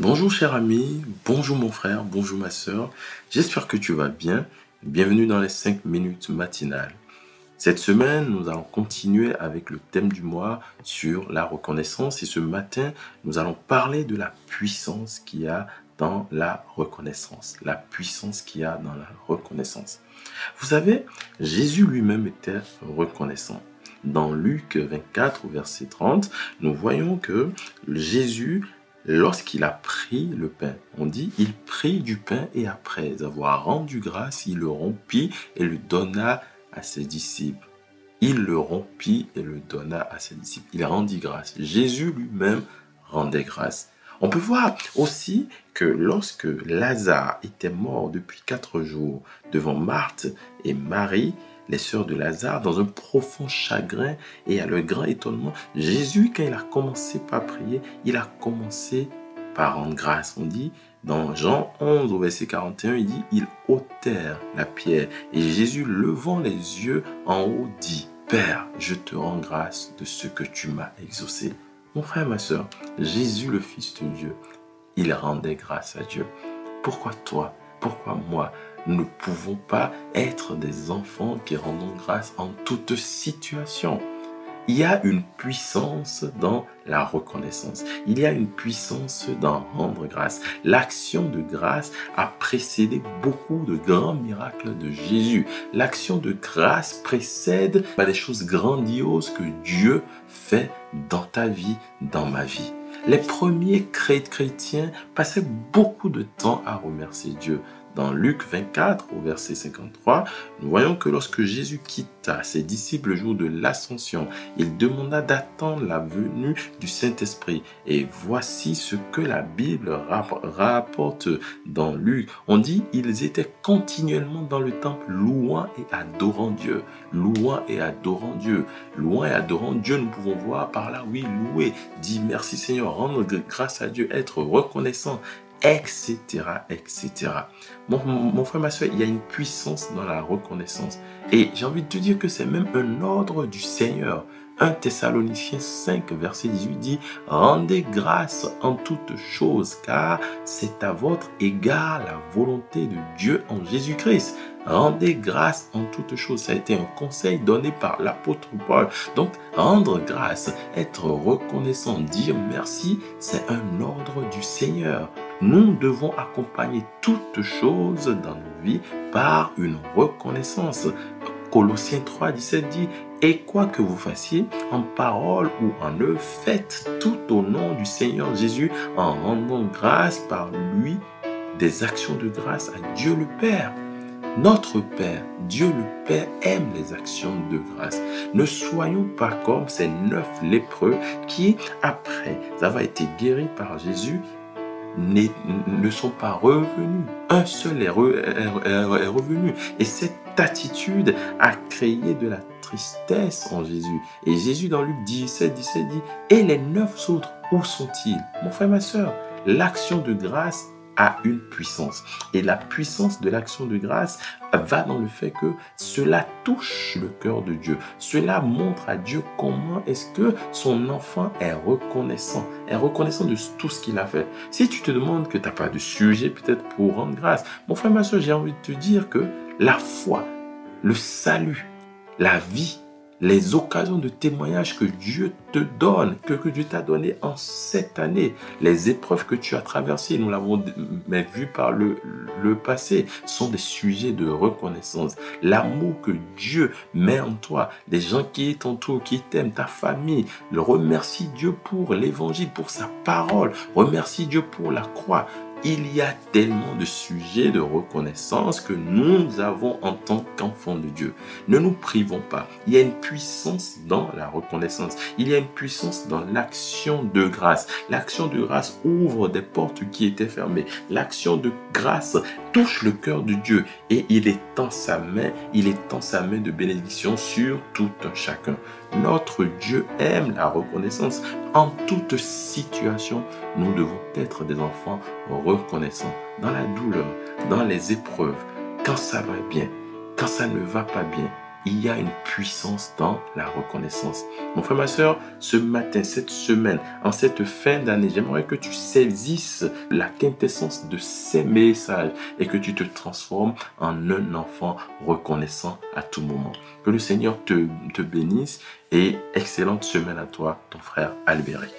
Bonjour cher ami, bonjour mon frère, bonjour ma soeur. J'espère que tu vas bien. Bienvenue dans les 5 minutes matinales. Cette semaine, nous allons continuer avec le thème du mois sur la reconnaissance et ce matin, nous allons parler de la puissance qu'il y a dans la reconnaissance. La puissance qu'il y a dans la reconnaissance. Vous savez, Jésus lui-même était reconnaissant. Dans Luc 24, verset 30, nous voyons que Jésus lorsqu'il a pris le pain. On dit, il prit du pain et après avoir rendu grâce, il le rompit et le donna à ses disciples. Il le rompit et le donna à ses disciples. Il rendit grâce. Jésus lui-même rendait grâce. On peut voir aussi que lorsque Lazare était mort depuis quatre jours devant Marthe et Marie, les sœurs de Lazare dans un profond chagrin et à leur grand étonnement. Jésus, quand il a commencé par prier, il a commencé par rendre grâce. On dit dans Jean 11 au verset 41, il dit, ils ôtèrent la pierre. Et Jésus, levant les yeux en haut, dit, Père, je te rends grâce de ce que tu m'as exaucé. Mon frère, ma soeur, Jésus le Fils de Dieu, il rendait grâce à Dieu. Pourquoi toi Pourquoi moi nous ne pouvons pas être des enfants qui rendons grâce en toute situation? Il y a une puissance dans la reconnaissance. Il y a une puissance dans rendre grâce. L'action de grâce a précédé beaucoup de grands miracles de Jésus. L'action de grâce précède des choses grandioses que Dieu fait dans ta vie, dans ma vie. Les premiers chrétiens passaient beaucoup de temps à remercier Dieu. Dans Luc 24, au verset 53, nous voyons que lorsque Jésus quitta ses disciples le jour de l'ascension, il demanda d'attendre la venue du Saint-Esprit. Et voici ce que la Bible rapporte dans Luc. On dit, ils étaient continuellement dans le temple louant et adorant Dieu. Louant et adorant Dieu. Louant et adorant Dieu, nous pouvons voir par là, oui, louer, dire merci Seigneur, rendre grâce à Dieu, être reconnaissant etc., etc. Mon, frère, ma soeur, il y a une puissance dans la reconnaissance. Et j'ai envie de te dire que c'est même un ordre du Seigneur. 1 Thessaloniciens 5, verset 18 dit, Rendez grâce en toutes choses, car c'est à votre égard la volonté de Dieu en Jésus-Christ. Rendez grâce en toutes choses. Ça a été un conseil donné par l'apôtre Paul. Donc, rendre grâce, être reconnaissant, dire merci, c'est un ordre du Seigneur. Nous devons accompagner toutes choses dans nos vies par une reconnaissance. Colossiens 3, 17 dit, et quoi que vous fassiez, en parole ou en œuvre, faites tout au nom du Seigneur Jésus en rendant grâce par lui des actions de grâce à Dieu le Père. Notre Père, Dieu le Père, aime les actions de grâce. Ne soyons pas comme ces neuf lépreux qui, après avoir été guéris par Jésus, ne sont pas revenus. Un seul est, revenu. Et cette attitude a créé de la tristesse en Jésus. Et Jésus dans Luc 17, 17 dit, et les neuf autres, où sont-ils? Mon frère, ma soeur, l'action de grâce une puissance. Et la puissance de l'action de grâce va dans le fait que cela touche le cœur de Dieu. Cela montre à Dieu comment est-ce que son enfant est reconnaissant, est reconnaissant de tout ce qu'il a fait. Si tu te demandes que tu n'as pas de sujet peut-être pour rendre grâce, mon frère, ma soeur, j'ai envie de te dire que la foi, le salut, la vie, les occasions de témoignage que Dieu te donne, que, Dieu t'a donné en cette année, les épreuves que tu as traversées, nous l'avons vu par le, le passé, sont des sujets de reconnaissance. L'amour que Dieu met en toi, les gens qui t'entourent, qui t'aiment, ta famille, le remercie Dieu pour l'évangile, pour sa parole, remercie Dieu pour la croix. Il y a tellement de sujets de reconnaissance que nous avons en tant qu'enfants de Dieu. Ne nous privons pas. Il y a une puissance dans la reconnaissance. Il y a une puissance dans l'action de grâce. L'action de grâce ouvre des portes qui étaient fermées. L'action de grâce touche le cœur de Dieu et il étend sa main, il étend sa main de bénédiction sur tout un chacun. Notre Dieu aime la reconnaissance. En toute situation, nous devons être des enfants reconnaissants dans la douleur, dans les épreuves, quand ça va bien, quand ça ne va pas bien. Il y a une puissance dans la reconnaissance. Mon frère, ma soeur, ce matin, cette semaine, en cette fin d'année, j'aimerais que tu saisisses la quintessence de ces messages et que tu te transformes en un enfant reconnaissant à tout moment. Que le Seigneur te, bénisse et excellente semaine à toi, ton frère Albéric.